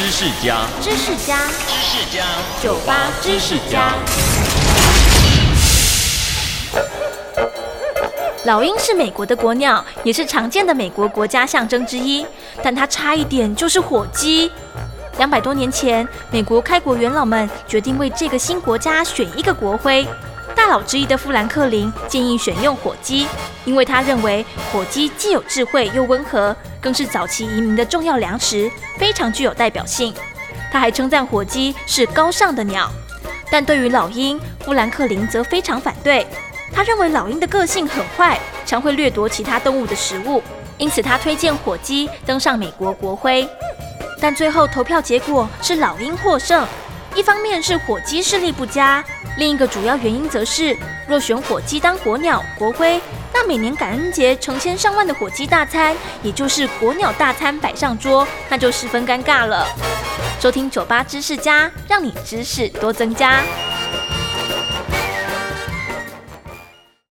知识家，知识家，知识家，酒吧知识家。老鹰是美国的国鸟，也是常见的美国国家象征之一，但它差一点就是火鸡。两百多年前，美国开国元老们决定为这个新国家选一个国徽。大佬之一的富兰克林建议选用火鸡，因为他认为火鸡既有智慧又温和，更是早期移民的重要粮食，非常具有代表性。他还称赞火鸡是高尚的鸟。但对于老鹰，富兰克林则非常反对。他认为老鹰的个性很坏，常会掠夺其他动物的食物，因此他推荐火鸡登上美国国徽。但最后投票结果是老鹰获胜。一方面是火鸡视力不佳，另一个主要原因则是，若选火鸡当国鸟国徽，那每年感恩节成千上万的火鸡大餐，也就是国鸟大餐摆上桌，那就十分尴尬了。收听酒吧知识家，让你知识多增加。